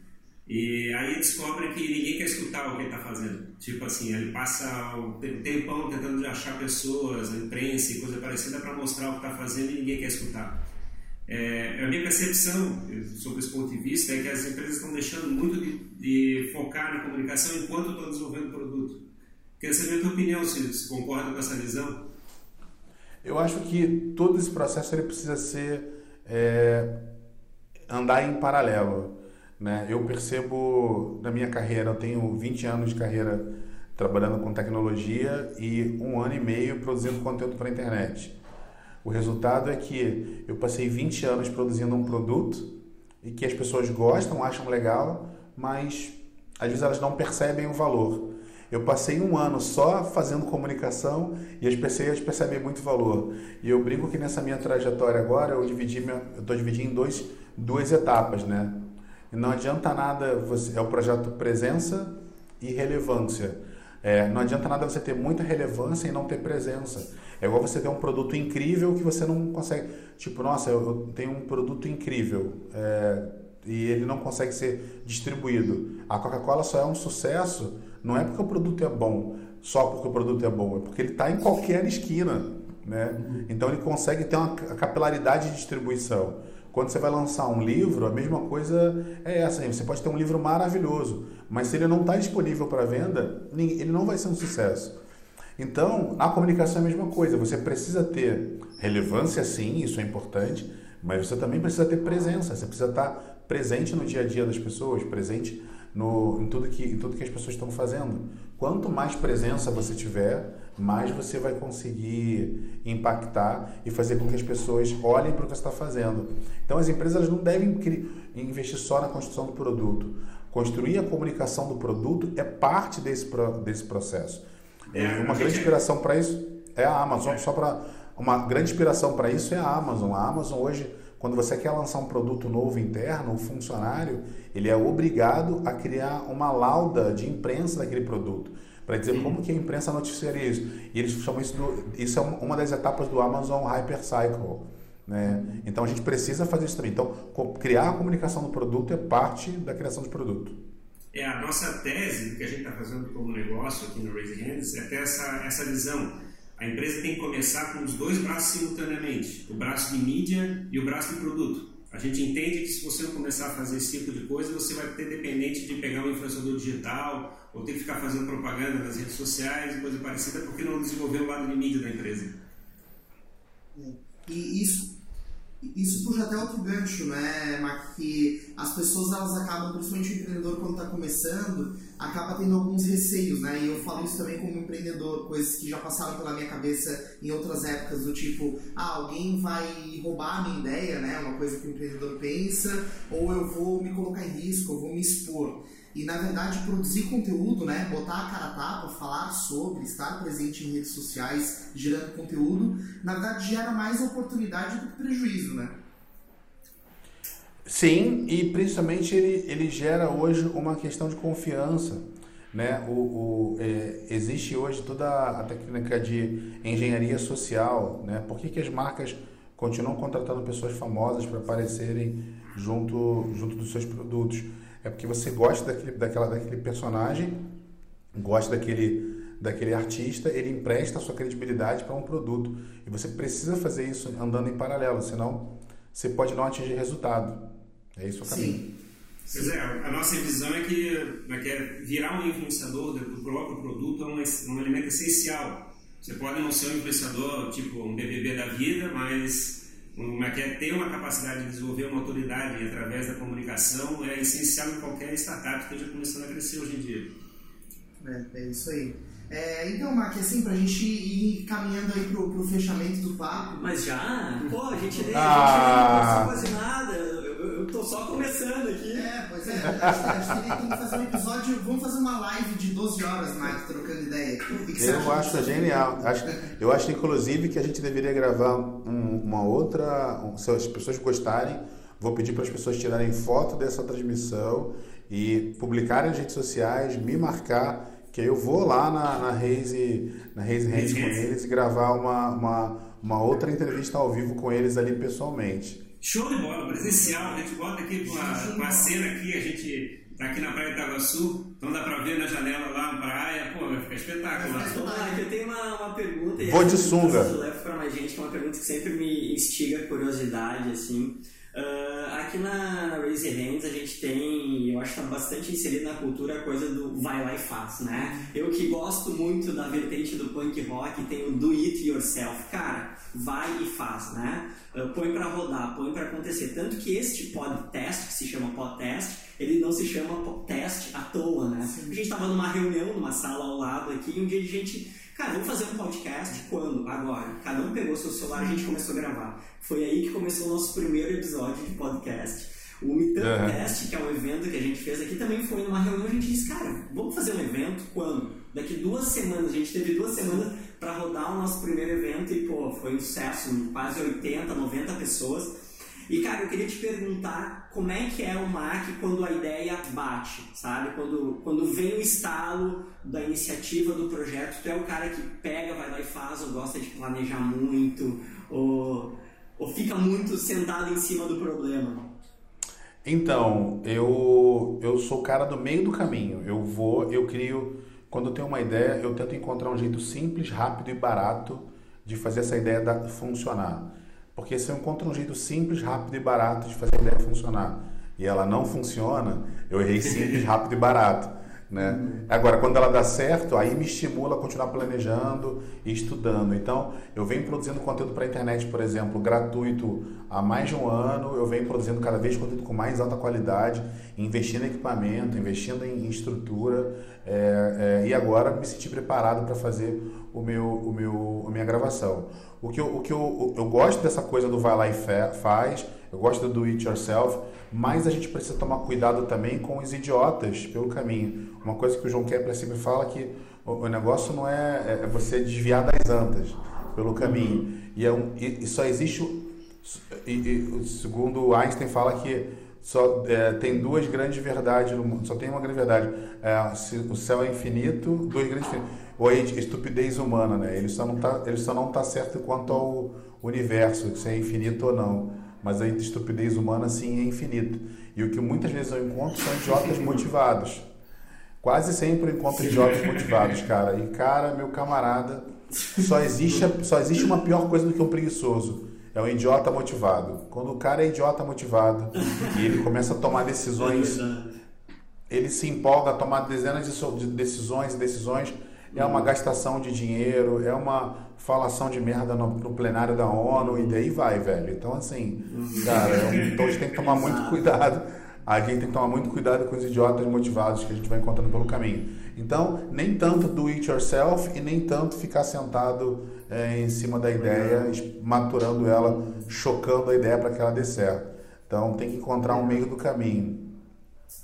Speaker 4: E aí descobre que ninguém quer escutar o que ele está fazendo. Tipo assim, ele passa um tempão tentando achar pessoas, imprensa e coisa parecida para mostrar o que está fazendo e ninguém quer escutar. É, a minha percepção sobre esse ponto de vista é que as empresas estão deixando muito de, de focar na comunicação enquanto estão desenvolvendo o produto. Queria saber a tua opinião, se, concorda com essa visão.
Speaker 3: Eu acho que todo esse processo ele precisa ser é, andar em paralelo. Né? Eu percebo na minha carreira, eu tenho 20 anos de carreira trabalhando com tecnologia e um ano e meio produzindo conteúdo para a internet. O resultado é que eu passei 20 anos produzindo um produto e que as pessoas gostam, acham legal, mas às vezes elas não percebem o valor. Eu passei um ano só fazendo comunicação e as pessoas percebem muito valor. E eu brinco que nessa minha trajetória agora eu dividi eu estou dividindo em dois, duas etapas, né? Não adianta nada você é o projeto presença e relevância. É, não adianta nada você ter muita relevância e não ter presença. É igual você ter um produto incrível que você não consegue. Tipo, nossa, eu, eu tenho um produto incrível é, e ele não consegue ser distribuído. A Coca-Cola só é um sucesso não é porque o produto é bom, só porque o produto é bom, é porque ele está em qualquer esquina. Né? Então ele consegue ter uma capilaridade de distribuição. Quando você vai lançar um livro, a mesma coisa é essa. Você pode ter um livro maravilhoso, mas se ele não está disponível para venda, ele não vai ser um sucesso. Então, a comunicação é a mesma coisa. Você precisa ter relevância, sim, isso é importante, mas você também precisa ter presença. Você precisa estar presente no dia a dia das pessoas, presente no, em, tudo que, em tudo que as pessoas estão fazendo. Quanto mais presença você tiver, mais você vai conseguir impactar e fazer com que as pessoas olhem para o que você está fazendo. Então, as empresas elas não devem investir só na construção do produto. Construir a comunicação do produto é parte desse, desse processo. É, uma grande inspiração para isso é a Amazon. Só para uma grande inspiração para isso é a Amazon. A Amazon hoje, quando você quer lançar um produto novo interno, um funcionário, ele é obrigado a criar uma lauda de imprensa daquele produto para dizer como que a imprensa noticiaria isso. E eles chamam isso do, isso é uma das etapas do Amazon Hypercycle. Né? Então a gente precisa fazer isso também. Então criar a comunicação do produto é parte da criação do produto.
Speaker 4: É a nossa tese que a gente está fazendo como negócio aqui no Raise Hands é ter essa essa visão. A empresa tem que começar com os dois braços simultaneamente, o braço de mídia e o braço de produto. A gente entende que se você não começar a fazer esse tipo de coisa, você vai ter dependente de pegar um influenciador digital ou ter que ficar fazendo propaganda nas redes sociais coisa parecida, porque não desenvolveu o lado de mídia da empresa.
Speaker 1: E isso, isso puxa até outro gancho, né, Mark? Que as pessoas elas acabam, principalmente o empreendedor quando está começando, acaba tendo alguns receios, né? E eu falo isso também como empreendedor, coisas que já passaram pela minha cabeça em outras épocas, do tipo, ah, alguém vai roubar a minha ideia, né? Uma coisa que o empreendedor pensa, ou eu vou me colocar em risco, eu vou me expor. E na verdade, produzir conteúdo, né? Botar a cara a tapa, falar sobre, estar presente em redes sociais, gerando conteúdo, na verdade gera mais oportunidade do que prejuízo, né?
Speaker 3: Sim, e principalmente ele, ele gera hoje uma questão de confiança. Né? O, o é, existe hoje toda a técnica de engenharia social. Né? Por que, que as marcas continuam contratando pessoas famosas para aparecerem junto, junto dos seus produtos? É porque você gosta daquele, daquela, daquele personagem, gosta daquele, daquele artista, ele empresta a sua credibilidade para um produto. E você precisa fazer isso andando em paralelo, senão você pode não atingir resultado. É isso o caminho. Sim.
Speaker 4: Pois é, a nossa visão é que, é que é virar um influenciador do próprio produto é um, um elemento essencial. Você pode não ser um influenciador tipo um BBB da vida, mas uma, que é ter uma capacidade de desenvolver uma autoridade através da comunicação é essencial em qualquer startup que esteja começando a crescer hoje em dia.
Speaker 1: É, é isso aí. É, então, Mark, assim, pra gente ir caminhando aí pro, pro fechamento do papo.
Speaker 2: Mas já? Pô, a gente nem, ah. a gente nem quase nada eu tô só começando aqui.
Speaker 1: É, pois é. Acho, que tem que fazer um episódio. Vamos fazer uma live de 12 horas, Mike, trocando ideia. Que
Speaker 3: eu acho genial. Acho, eu acho, inclusive, que a gente deveria gravar um, uma outra. Um, se as pessoas gostarem, vou pedir para as pessoas tirarem foto dessa transmissão e publicarem nas redes sociais, me marcar, que aí eu vou lá na, na Raise, na Raise Hands com eles e gravar uma, uma, uma outra entrevista ao vivo com eles ali pessoalmente.
Speaker 4: Show de bola, presencial. A gente bota aqui com a, com a cena aqui, a gente tá aqui na Praia de Itaguaçu, então dá pra ver na janela lá na praia. Pô, vai ficar espetacular.
Speaker 2: Ah, eu tenho uma, uma pergunta.
Speaker 3: Vou de sunga.
Speaker 2: Eu levo pra mais gente, que é uma pergunta que sempre me instiga curiosidade, assim. Uh, aqui na, Raise Hands a gente tem, eu acho que está bastante inserido na cultura a coisa do vai lá e faz, né? Eu que gosto muito da vertente do punk rock, tem o do it yourself. Cara, vai e faz, né? Uh, põe para rodar, põe para acontecer. Tanto que este podcast, que se chama podcast, ele não se chama podcast à toa, né? Sim. A gente estava numa reunião, numa sala ao lado aqui, e um dia a gente Cara, vamos fazer um podcast quando? Agora. Cada um pegou seu celular e a gente começou a gravar. Foi aí que começou o nosso primeiro episódio de podcast. O Mitantcast, uhum. que é um evento que a gente fez aqui, também foi numa reunião. A gente disse, cara, vamos fazer um evento quando? Daqui duas semanas. A gente teve duas semanas para rodar o nosso primeiro evento e, pô, foi um sucesso. Quase 80, 90 pessoas. E, cara, eu queria te perguntar como é que é o MAC quando a ideia bate, sabe? Quando, quando vem o estalo da iniciativa do projeto, tu é o cara que pega, vai lá e faz, ou gosta de planejar muito, ou, ou fica muito sentado em cima do problema?
Speaker 3: Então, eu, eu sou o cara do meio do caminho. Eu vou, eu crio. Quando eu tenho uma ideia, eu tento encontrar um jeito simples, rápido e barato de fazer essa ideia da, funcionar. Porque se eu encontro um jeito simples, rápido e barato de fazer a ideia funcionar e ela não funciona, eu errei simples, rápido e barato. Né? Agora, quando ela dá certo, aí me estimula a continuar planejando e estudando. Então, eu venho produzindo conteúdo para a internet, por exemplo, gratuito há mais de um ano. Eu venho produzindo cada vez conteúdo com mais alta qualidade, investindo em equipamento, investindo em estrutura. É, é, e agora me senti preparado para fazer o meu, o meu, a minha gravação. O que, eu, o que eu, eu gosto dessa coisa do vai lá e faz, eu gosto do do it yourself, mas a gente precisa tomar cuidado também com os idiotas pelo caminho. Uma coisa que o João Kepler sempre fala que o, negócio não é, é, você desviar das antas pelo caminho. E, é um, e, e só existe, e, e, segundo Einstein fala que só é, tem duas grandes verdades no mundo, só tem uma grande verdade. É, o céu é infinito, duas grandes ou a estupidez humana, né? Ele só não tá, ele só não tá certo quanto ao universo, se é infinito ou não mas a estupidez humana sim é infinita. E o que muitas vezes eu encontro são idiotas motivados. Quase sempre eu encontro idiotas motivados, cara. E cara, meu camarada, só existe, só existe uma pior coisa do que um preguiçoso. É um idiota motivado. Quando o cara é idiota motivado e ele começa a tomar decisões, ele se empolga a tomar dezenas de decisões e decisões é uma gastação de dinheiro, é uma falação de merda no, no plenário da ONU e daí vai, velho. Então, assim, cara, é então a gente tem que tomar muito cuidado. A gente tem que tomar muito cuidado com os idiotas motivados que a gente vai encontrando pelo caminho. Então, nem tanto do it yourself e nem tanto ficar sentado é, em cima da ideia, maturando ela, chocando a ideia para que ela dê certo. Então, tem que encontrar um meio do caminho.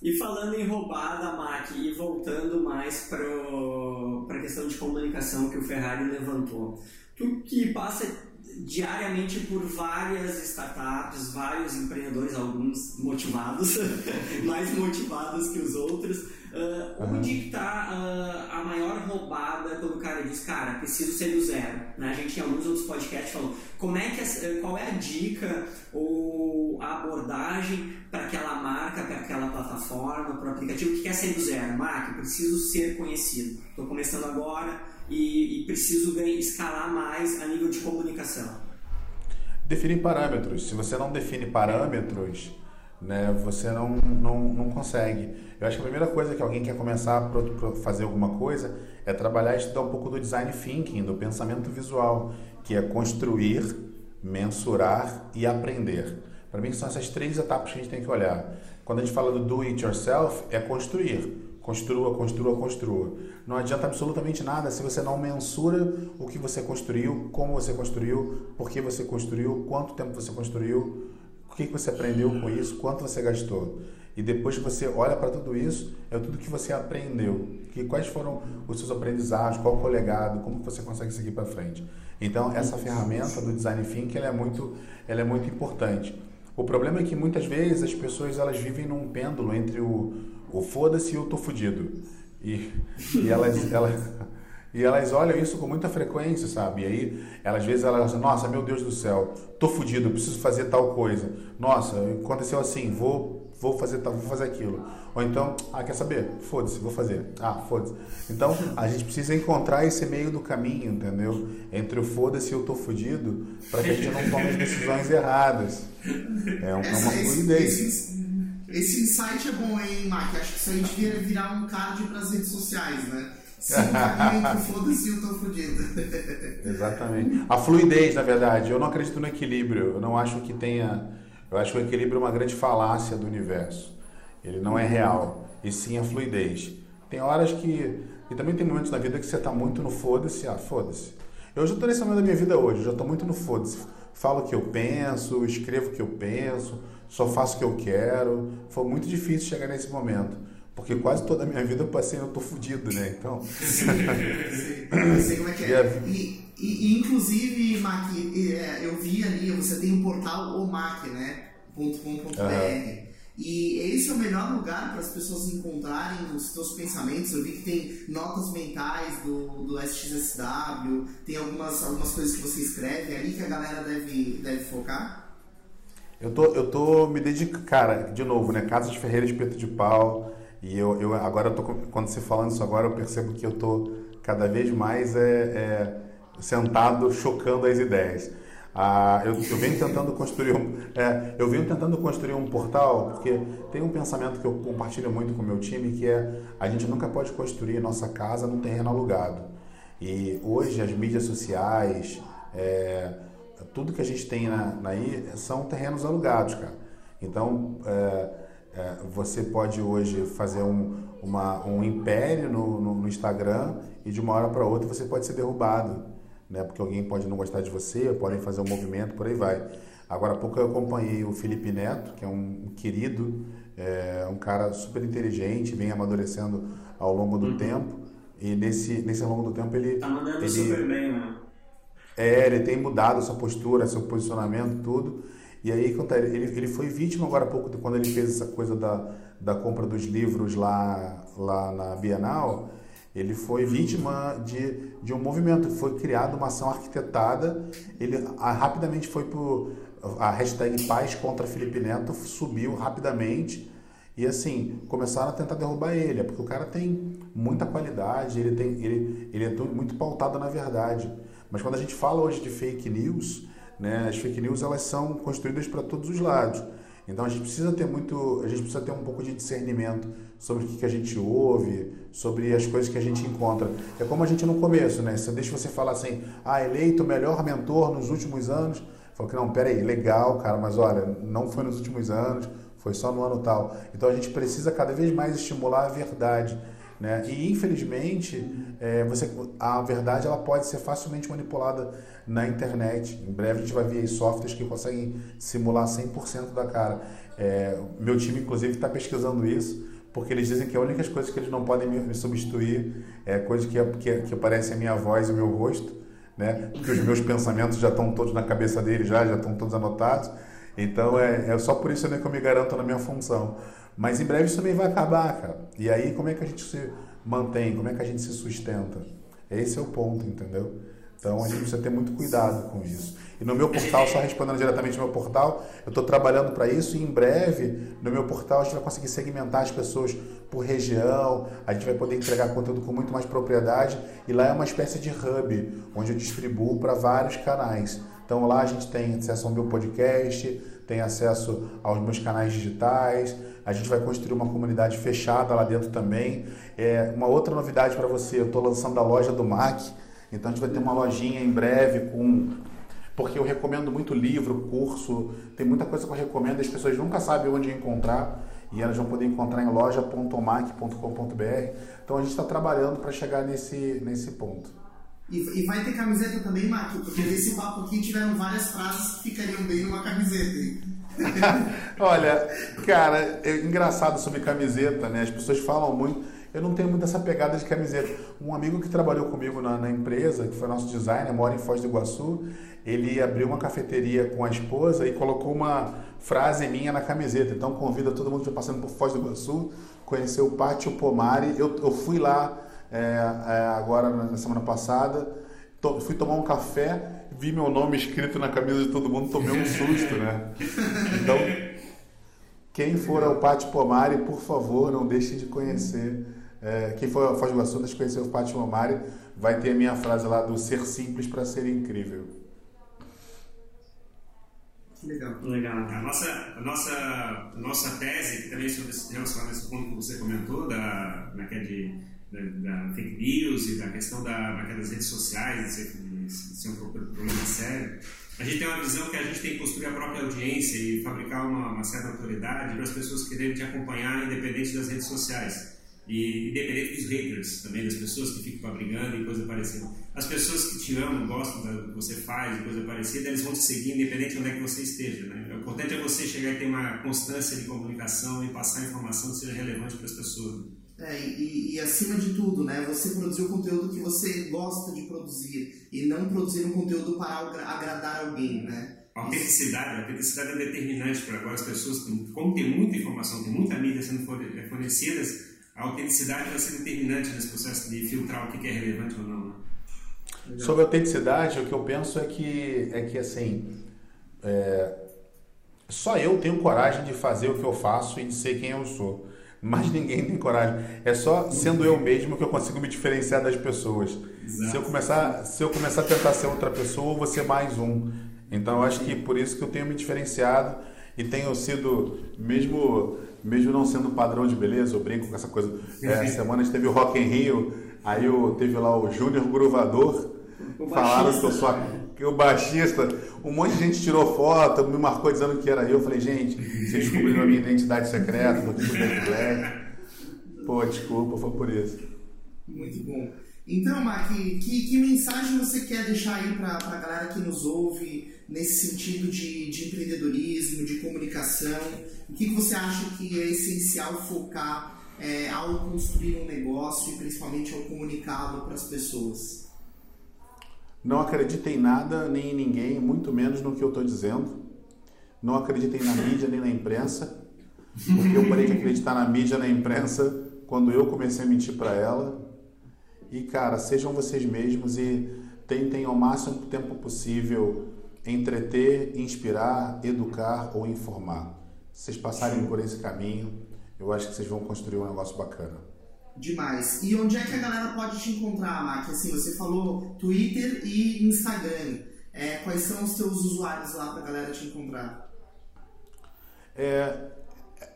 Speaker 2: E falando em roubada, Mac, e voltando mais para a questão de comunicação que o Ferrari levantou, tu que passa diariamente por várias startups, vários empreendedores, alguns motivados, mais motivados que os outros, Uh, onde está uh, a maior roubada quando o cara diz, cara, preciso ser do zero? Né? A gente em alguns outros podcasts falou como é que qual é a dica ou a abordagem para aquela marca, para aquela plataforma, para o aplicativo que quer ser do zero? Marca, preciso ser conhecido. Estou começando agora e, e preciso escalar mais a nível de comunicação.
Speaker 3: Definir parâmetros. Se você não define parâmetros, né, você não, não, não consegue. Eu acho que a primeira coisa que alguém quer começar a fazer alguma coisa é trabalhar e estudar um pouco do design thinking, do pensamento visual, que é construir, mensurar e aprender. Para mim são essas três etapas que a gente tem que olhar. Quando a gente fala do do it yourself, é construir. Construa, construa, construa. Não adianta absolutamente nada se você não mensura o que você construiu, como você construiu, por que você construiu, quanto tempo você construiu, que, que você aprendeu com isso, quanto você gastou. E depois que você olha para tudo isso, é tudo que você aprendeu. Que, quais foram os seus aprendizados, qual foi o legado, como você consegue seguir para frente. Então, essa ferramenta do Design Thinking ela é, muito, ela é muito importante. O problema é que muitas vezes as pessoas elas vivem num pêndulo entre o, o foda-se e o tô fudido. E, e elas, elas, e elas olham isso com muita frequência, sabe? E aí, elas, às vezes, elas dizem, nossa, meu Deus do céu, tô fudido, preciso fazer tal coisa. Nossa, aconteceu assim, vou, vou fazer tal, vou fazer aquilo. Ou então, ah, quer saber? Foda-se, vou fazer. Ah, foda-se. Então, a gente precisa encontrar esse meio do caminho, entendeu? Entre o foda-se e o tô fudido, para que a gente não tome as decisões erradas. É, é uma fluidez.
Speaker 1: Esse, esse insight é bom, hein, Mark? Acho que isso aí devia virar um card para as redes sociais, né? Simplesmente foda-se, eu tô fudido.
Speaker 3: Exatamente. A fluidez, na verdade, eu não acredito no equilíbrio. Eu não acho que tenha. Eu acho que o equilíbrio é uma grande falácia do universo. Ele não é real. E sim a fluidez. Tem horas que. E também tem momentos na vida que você tá muito no foda-se. Ah, foda-se. Eu já tô nesse momento da minha vida hoje. Eu já tô muito no foda-se. Falo o que eu penso, escrevo o que eu penso, só faço o que eu quero. Foi muito difícil chegar nesse momento. Porque quase toda a minha vida eu passei eu tô fudido, né? Então.
Speaker 1: Sim, eu sei como é que é. E, e, e inclusive, Mac, é, eu vi ali, você tem um portal omac, né? .com.br. Uhum. E esse é o melhor lugar para as pessoas encontrarem os seus pensamentos. Eu vi que tem notas mentais do, do SXSW, tem algumas, algumas coisas que você escreve é ali que a galera deve, deve focar.
Speaker 3: Eu tô, eu tô me dedicando, cara, de novo, né? Casa de Ferreira de Peito de Pau, e eu, eu agora eu tô, quando você falando isso agora, eu percebo que eu tô cada vez mais é, é sentado chocando as ideias. Ah, eu, eu, venho tentando construir um, é, eu venho tentando construir um portal porque tem um pensamento que eu compartilho muito com o meu time que é a gente nunca pode construir nossa casa num terreno alugado. E hoje as mídias sociais, é, tudo que a gente tem na, na são terrenos alugados, cara. Então é, é, você pode hoje fazer um, uma, um império no, no, no Instagram e de uma hora para outra você pode ser derrubado, né? Porque alguém pode não gostar de você, podem fazer um movimento, por aí vai. Agora há pouco eu acompanhei o Felipe Neto, que é um, querido, é, um cara super inteligente, vem amadurecendo ao longo do uhum. tempo. E nesse, nesse longo do tempo ele.
Speaker 2: Tá mandando ele, super bem, né?
Speaker 3: É, ele tem mudado sua postura, seu posicionamento, tudo. E aí, ele, ele foi vítima agora há pouco, quando ele fez essa coisa da, da compra dos livros lá, lá na Bienal, ele foi vítima de, de um movimento, foi criada uma ação arquitetada, ele a, rapidamente foi por a hashtag paz contra Felipe Neto subiu rapidamente. E assim, começaram a tentar derrubar ele, porque o cara tem muita qualidade, ele, tem, ele, ele é muito pautado na verdade. Mas quando a gente fala hoje de fake news, né, as fake news elas são construídas para todos os lados. Então a gente precisa ter muito, a gente precisa ter um pouco de discernimento sobre o que, que a gente ouve, sobre as coisas que a gente encontra. É como a gente no começo, né? Se deixa você falar assim, ah, eleito o melhor mentor nos últimos anos, falou que não, peraí, legal, cara, mas olha, não foi nos últimos anos, foi só no ano tal. Então a gente precisa cada vez mais estimular a verdade. Né? E infelizmente, é, você, a verdade ela pode ser facilmente manipulada na internet. Em breve a gente vai ver softwares que conseguem simular 100% da cara. É, meu time, inclusive, está pesquisando isso, porque eles dizem que a única coisa que eles não podem me, me substituir é coisa que, que, que aparece a minha voz e o meu rosto, né? porque os meus pensamentos já estão todos na cabeça deles, já, já estão todos anotados. Então é, é só por isso né, que eu me garanto na minha função. Mas em breve isso também vai acabar, cara. E aí como é que a gente se mantém? Como é que a gente se sustenta? Esse é o ponto, entendeu? Então a gente precisa ter muito cuidado com isso. E no meu portal, só respondendo diretamente no meu portal, eu estou trabalhando para isso e em breve no meu portal a gente vai conseguir segmentar as pessoas por região, a gente vai poder entregar conteúdo com muito mais propriedade e lá é uma espécie de hub onde eu distribuo para vários canais. Então lá a gente tem acesso ao meu podcast, tem acesso aos meus canais digitais, a gente vai construir uma comunidade fechada lá dentro também. É, uma outra novidade para você, eu estou lançando a loja do MAC, então a gente vai ter uma lojinha em breve com. Porque eu recomendo muito livro, curso, tem muita coisa que eu recomendo, as pessoas nunca sabem onde encontrar e elas vão poder encontrar em loja.mac.com.br. Então a gente está trabalhando para chegar nesse, nesse ponto.
Speaker 1: E, e, vai ter camiseta também, Mark, porque nesse papo aqui tiveram várias frases que ficariam bem numa camiseta.
Speaker 3: Olha, cara, é engraçado sobre camiseta, né? As pessoas falam muito. Eu não tenho muito essa pegada de camiseta. Um amigo que trabalhou comigo na, na empresa, que foi nosso designer, mora em Foz do Iguaçu, ele abriu uma cafeteria com a esposa e colocou uma frase minha na camiseta. Então convida todo mundo que está passando por Foz do Iguaçu, conhecer o Pátio Pomare. Eu, eu fui lá é, é, agora na semana passada, to, fui tomar um café, vi meu nome escrito na camisa de todo mundo, tomei um susto, né? Então, quem for ao Pátio Pomare, por favor, não deixem de conhecer. É, quem for ao Foz do Iguaçu, deixe de conhecer o Pátio Pomare, vai ter a minha frase lá do ser simples para ser incrível.
Speaker 4: Legal. Legal. A nossa, a nossa, a nossa tese, também sobre esse, esse ponto que você comentou, da, né, é de da, da, fake news e da questão da, das redes sociais, ser, ser um problema sério, a gente tem uma visão que a gente tem que construir a própria audiência e fabricar uma, uma certa autoridade para as pessoas quererem te acompanhar independente das redes sociais. E independente dos haters também, das pessoas que ficam brigando e coisa parecida. As pessoas que te amam, gostam do que você faz e coisa parecida, eles vão te seguir independente de onde é que você esteja. Né? O importante é você chegar e ter uma constância de comunicação e passar informação que seja relevante para as pessoas.
Speaker 1: É, e, e, acima de tudo, né, você produzir o conteúdo que você gosta de produzir e não produzir um conteúdo para agradar alguém, né?
Speaker 4: A autenticidade, a autenticidade é determinante para agora as pessoas, como tem muita informação, tem muita mídia sendo fornecida, a autenticidade vai ser determinante nesse processo de filtrar o que é relevante ou não. Né?
Speaker 3: Sobre a autenticidade, o que eu penso é que, é que assim, é, só eu tenho coragem de fazer o que eu faço e de ser quem eu sou. Mas ninguém tem coragem. É só sendo eu mesmo que eu consigo me diferenciar das pessoas. Se eu começar, se eu começar a tentar ser outra pessoa, eu vou ser mais um. Então eu acho que por isso que eu tenho me diferenciado e tenho sido mesmo mesmo não sendo padrão de beleza, eu brinco com essa coisa. É, semana teve o Rock in Rio, aí eu teve lá o Júnior Gruvador, falaram que eu sou a, que o baixista, um monte de gente tirou foto, me marcou dizendo que era eu. Eu falei, gente, vocês descobriram a minha identidade secreta do tipo Black. Pô, desculpa, foi por isso.
Speaker 1: Muito bom. Então, Mark, que, que mensagem você quer deixar aí para a galera que nos ouve nesse sentido de, de empreendedorismo, de comunicação? O que, que você acha que é essencial focar é, ao construir um negócio e principalmente ao comunicá-lo para as pessoas?
Speaker 3: Não acreditem em nada nem em ninguém, muito menos no que eu estou dizendo. Não acreditem na mídia nem na imprensa, porque eu parei de acreditar na mídia na imprensa quando eu comecei a mentir para ela. E cara, sejam vocês mesmos e tentem ao máximo tempo possível entreter, inspirar, educar ou informar. Se vocês passarem por esse caminho, eu acho que vocês vão construir um negócio bacana.
Speaker 1: Demais. E onde é que a galera pode te encontrar, Mac? Assim, você falou Twitter e Instagram. É, quais são os teus usuários lá para a galera te encontrar?
Speaker 3: É,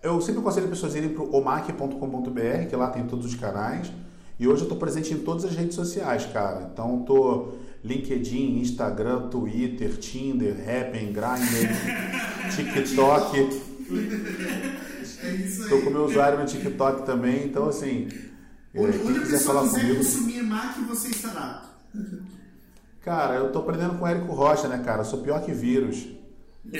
Speaker 3: eu sempre aconselho as pessoas a irem para omac.com.br, que lá tem todos os canais. E hoje eu estou presente em todas as redes sociais, cara. Então estou LinkedIn, Instagram, Twitter, Tinder, Happn, Grindr, TikTok.
Speaker 1: É isso aí.
Speaker 3: Estou com meu usuário no TikTok também, então assim.
Speaker 1: Onde,
Speaker 3: é,
Speaker 1: a pessoa
Speaker 3: falar
Speaker 1: quiser
Speaker 3: comigo.
Speaker 1: consumir Mac, você estará.
Speaker 3: Cara, eu tô aprendendo com o Érico Rocha, né, cara? Eu sou pior que vírus.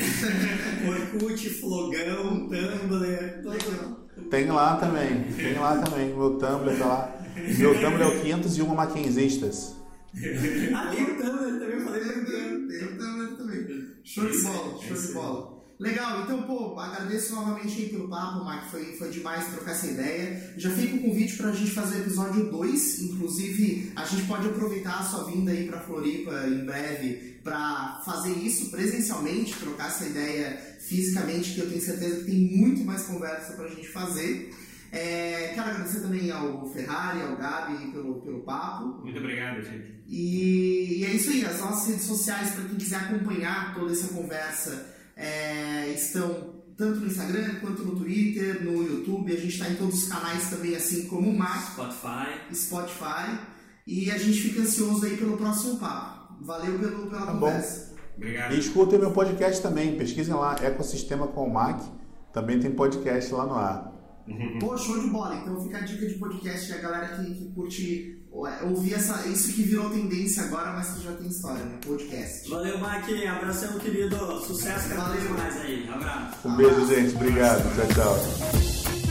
Speaker 2: Orkut, Flogão, Tumblr, tudo.
Speaker 3: Tem lá também, tem lá também. Meu Tumblr tá lá. Meu Tumblr é o 501 Mackenzistas.
Speaker 2: Ali o Tumblr também, eu falei
Speaker 1: tenho, tenho também, também. Show de bola, show de bola. Legal, então, pô, agradeço novamente aí pelo papo, Mark, foi, foi demais trocar essa ideia. Já fica o convite pra gente fazer o episódio 2, inclusive a gente pode aproveitar a sua vinda aí pra Floripa em breve pra fazer isso presencialmente, trocar essa ideia fisicamente, que eu tenho certeza que tem muito mais conversa pra gente fazer. É, quero agradecer também ao Ferrari, ao Gabi pelo, pelo papo.
Speaker 4: Muito obrigado, gente.
Speaker 1: E, e é isso aí, as nossas redes sociais, para quem quiser acompanhar toda essa conversa, é, estão tanto no Instagram quanto no Twitter, no YouTube. A gente está em todos os canais também, assim como o Mac,
Speaker 2: Spotify.
Speaker 1: Spotify. E a gente fica ansioso aí pelo próximo papo. Valeu pelo, pela
Speaker 3: Tá bom.
Speaker 1: conversa.
Speaker 4: Obrigado.
Speaker 3: E escutem meu podcast também, pesquisem lá, Ecossistema com o Mac. Também tem podcast lá no ar.
Speaker 1: Pô, show de bola. Então fica a dica de podcast a galera que, que curte ouvir essa, isso que virou tendência agora, mas que já tem história, né? Podcast.
Speaker 2: Valeu, Mac. Abração, querido. Sucesso cada vez
Speaker 1: Valeu.
Speaker 2: mais aí. Abraço.
Speaker 3: Um beijo, gente. Obrigado. Tchau, tchau.